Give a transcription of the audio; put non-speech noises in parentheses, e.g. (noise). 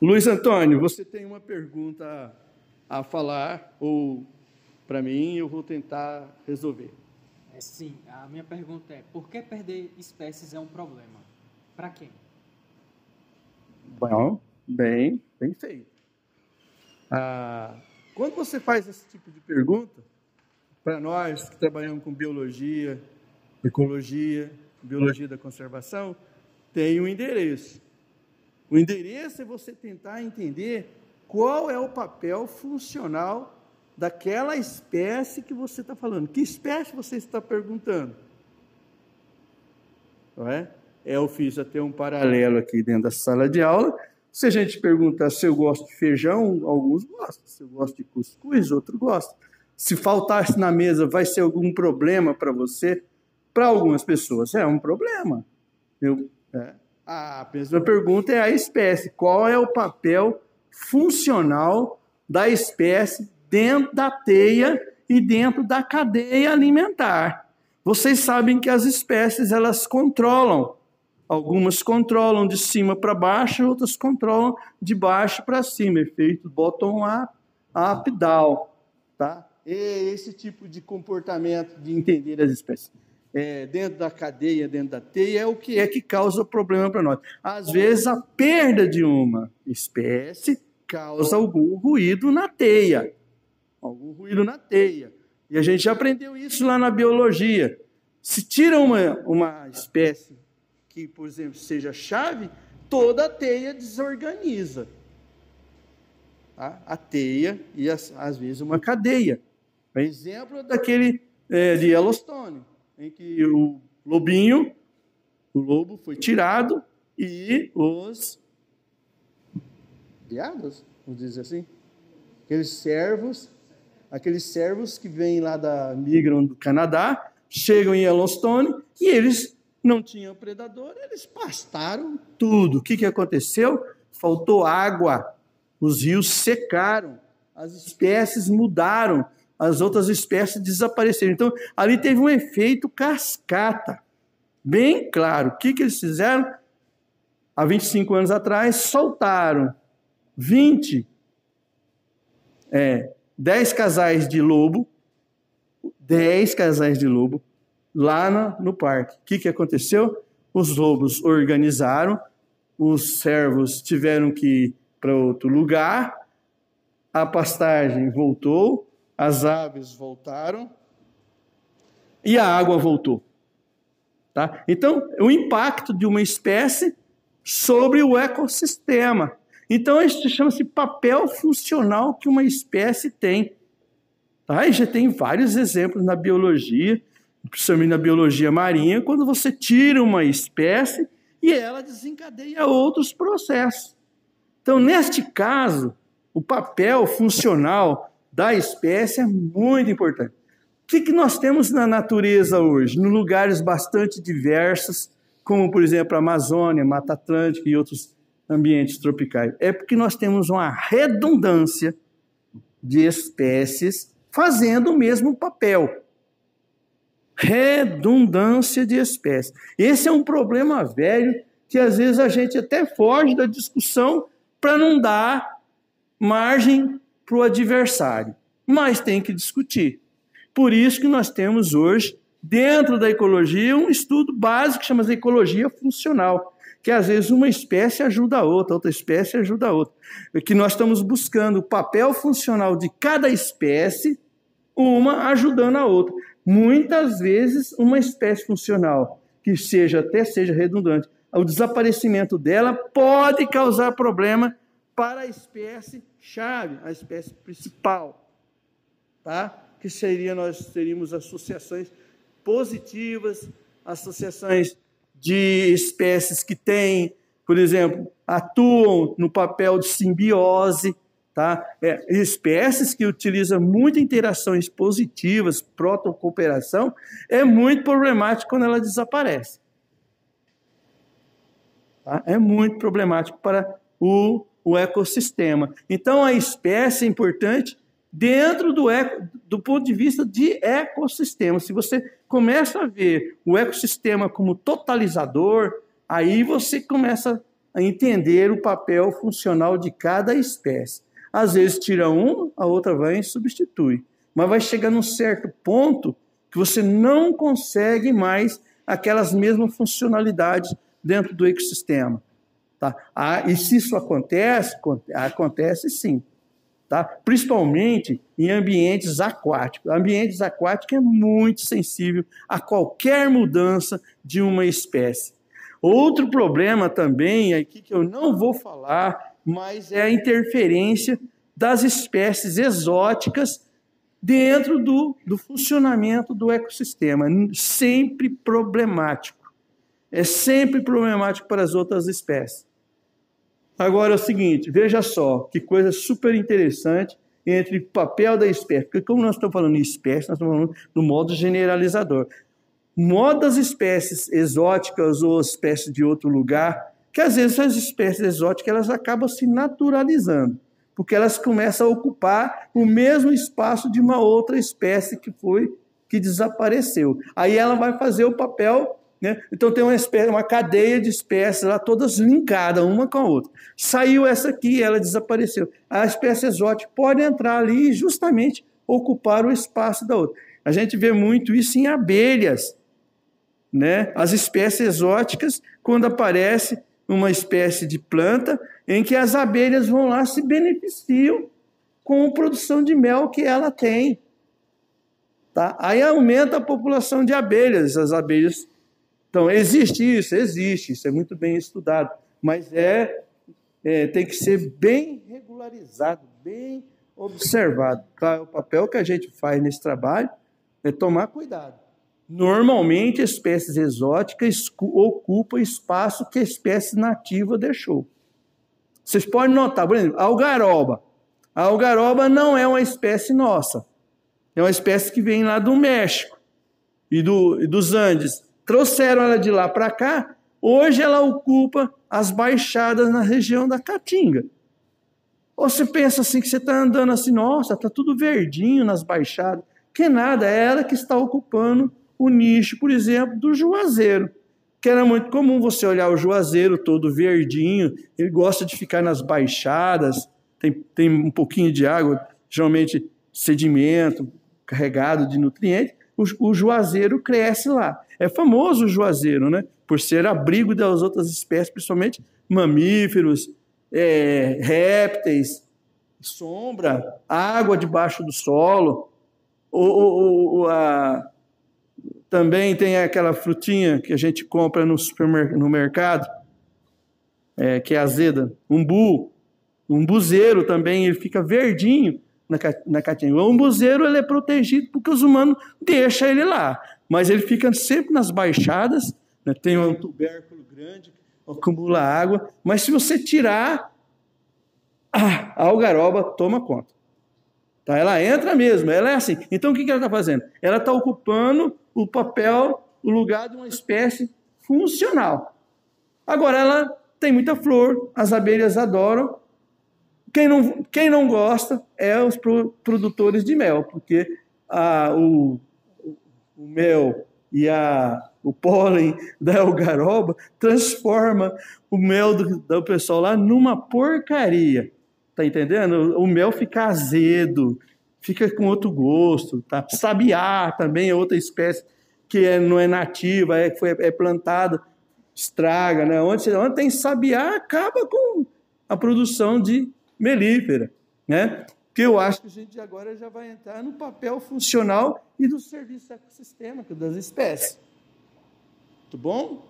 Luiz Antônio, você tem uma pergunta a falar ou para mim eu vou tentar resolver. É, sim, a minha pergunta é: por que perder espécies é um problema? Para quem? Bom, bem, bem feito. Ah, quando você faz esse tipo de pergunta, para nós que trabalhamos com biologia, ecologia, biologia da conservação, tem um endereço. O endereço é você tentar entender qual é o papel funcional daquela espécie que você está falando. Que espécie você está perguntando? Não é? é? Eu fiz até um paralelo aqui dentro da sala de aula. Se a gente perguntar se eu gosto de feijão, alguns gostam. Se eu gosto de cuscuz, outros gostam. Se faltasse na mesa, vai ser algum problema para você? Para algumas pessoas é um problema. Eu, é. A mesma pergunta é a espécie. Qual é o papel funcional da espécie dentro da teia e dentro da cadeia alimentar? Vocês sabem que as espécies elas controlam. Algumas controlam de cima para baixo, outras controlam de baixo para cima, efeito bottom up, up down, tá? E esse tipo de comportamento de entender as espécies é, dentro da cadeia, dentro da teia, é o que é que causa problema para nós. Às vezes, a perda de uma espécie causa algum ruído na teia. Algum ruído na teia. E a gente já aprendeu isso lá na biologia. Se tira uma, uma espécie que, por exemplo, seja chave, toda a teia desorganiza. Tá? A teia e, as, às vezes, uma cadeia. Um exemplo daquele é, de Yellowstone em que o lobinho, o lobo foi tirado e os viados, vamos dizer assim, aqueles servos, aqueles servos que vêm lá da migram do Canadá, chegam em Yellowstone e eles não tinham predador, eles pastaram tudo. O que, que aconteceu? Faltou água, os rios secaram, as espécies mudaram, as outras espécies desapareceram. Então, ali teve um efeito cascata, bem claro. O que, que eles fizeram? Há 25 anos atrás, soltaram 20, é, 10 casais de lobo, 10 casais de lobo, lá no, parque. O que, que aconteceu? Os lobos organizaram, os servos tiveram que ir para outro lugar, a pastagem voltou, as aves voltaram e a água voltou. Tá? Então, o impacto de uma espécie sobre o ecossistema. Então, isso chama-se papel funcional que uma espécie tem. Tá? E já tem vários exemplos na biologia, principalmente na biologia marinha, quando você tira uma espécie e ela desencadeia outros processos. Então, neste caso, o papel funcional da espécie é muito importante. O que, nós temos na natureza hoje? Em lugares bastante diversos, como, por exemplo, a Amazônia, Mata Atlântica e outros ambientes tropicais. É porque nós temos uma redundância de espécies fazendo o mesmo papel. Redundância de espécies. Esse é um problema velho que às vezes a gente até foge da discussão para não dar margem para o adversário, mas tem que discutir. Por isso que nós temos hoje, dentro da ecologia, um estudo básico que chama de ecologia funcional, que às vezes uma espécie ajuda a outra, outra espécie ajuda a outra. É que nós estamos buscando o papel funcional de cada espécie, uma ajudando a outra. Muitas vezes, uma espécie funcional que seja até seja redundante, o desaparecimento dela pode causar problema para a espécie chave, a espécie principal, tá? Que seria nós teríamos associações positivas, associações de espécies que têm, por exemplo, atuam no papel de simbiose, tá? É, espécies que utilizam muito interações positivas, protocooperação, é muito problemático quando ela desaparece. Tá? É muito problemático para o o ecossistema. Então, a espécie é importante dentro do, eco, do ponto de vista de ecossistema. Se você começa a ver o ecossistema como totalizador, aí você começa a entender o papel funcional de cada espécie. Às vezes tira um, a outra vai e substitui. Mas vai chegar num certo ponto que você não consegue mais aquelas mesmas funcionalidades dentro do ecossistema. Tá? Ah, e se isso acontece, acontece sim. Tá? Principalmente em ambientes aquáticos. Ambientes aquáticos é muito sensível a qualquer mudança de uma espécie. Outro problema também, aqui que eu não vou falar, mas é a interferência das espécies exóticas dentro do, do funcionamento do ecossistema. Sempre problemático. É sempre problemático para as outras espécies. Agora é o seguinte, veja só que coisa super interessante entre papel da espécie. Porque como nós estamos falando em espécie, nós estamos falando no modo generalizador. Modo das espécies exóticas ou espécies de outro lugar, que às vezes as espécies exóticas elas acabam se naturalizando porque elas começam a ocupar o mesmo espaço de uma outra espécie que foi que desapareceu. Aí ela vai fazer o papel, né? Então tem uma espécie, uma cadeia de espécies lá todas linkadas uma com a outra. Saiu essa aqui, ela desapareceu. A espécie exótica pode entrar ali e justamente ocupar o espaço da outra. A gente vê muito isso em abelhas, né? As espécies exóticas, quando aparece uma espécie de planta, em que as abelhas vão lá se beneficiam com a produção de mel que ela tem. Tá? Aí aumenta a população de abelhas, as abelhas. Então, existe isso? Existe, isso é muito bem estudado, mas é, é tem que ser bem regularizado, bem observado. Tá? O papel que a gente faz nesse trabalho é tomar cuidado. Normalmente, espécies exóticas ocupam espaço que a espécie nativa deixou. Vocês podem notar, por exemplo, a algaroba. A algaroba não é uma espécie nossa. É uma espécie que vem lá do México e, do, e dos Andes. Trouxeram ela de lá para cá. Hoje ela ocupa as baixadas na região da Caatinga. Ou você pensa assim que você está andando assim, nossa, está tudo verdinho nas baixadas. Que nada, é ela que está ocupando o nicho, por exemplo, do juazeiro que era muito comum você olhar o juazeiro todo verdinho, ele gosta de ficar nas baixadas, tem, tem um pouquinho de água, geralmente sedimento, carregado de nutrientes, o, o juazeiro cresce lá. É famoso o juazeiro, né? Por ser abrigo das outras espécies, principalmente mamíferos, é, répteis, sombra, água debaixo do solo, ou, ou a, também tem aquela frutinha que a gente compra no, supermercado, no mercado, é, que é azeda, umbu. Umbuzeiro também, ele fica verdinho na, na caatinga. O umbuzeiro ele é protegido porque os humanos deixam ele lá, mas ele fica sempre nas baixadas, né, tem um tubérculo grande, acumula água, mas se você tirar, a algaroba toma conta. Tá? Ela entra mesmo, ela é assim. Então o que ela está fazendo? Ela está ocupando o papel, o lugar de uma espécie funcional. Agora, ela tem muita flor, as abelhas adoram. Quem não, quem não gosta é os produtores de mel, porque a, o, o mel e a, o pólen (laughs) da algaroba transforma o mel do, do pessoal lá numa porcaria. Tá entendendo? O mel fica azedo, fica com outro gosto, tá? Sabiá também é outra espécie que é, não é nativa, é, foi, é plantada, estraga, né? Onde, onde tem sabiá, acaba com a produção de melífera, né? Que eu acho que a gente agora já vai entrar no papel funcional e do serviço ecossistêmico das espécies. Tudo bom?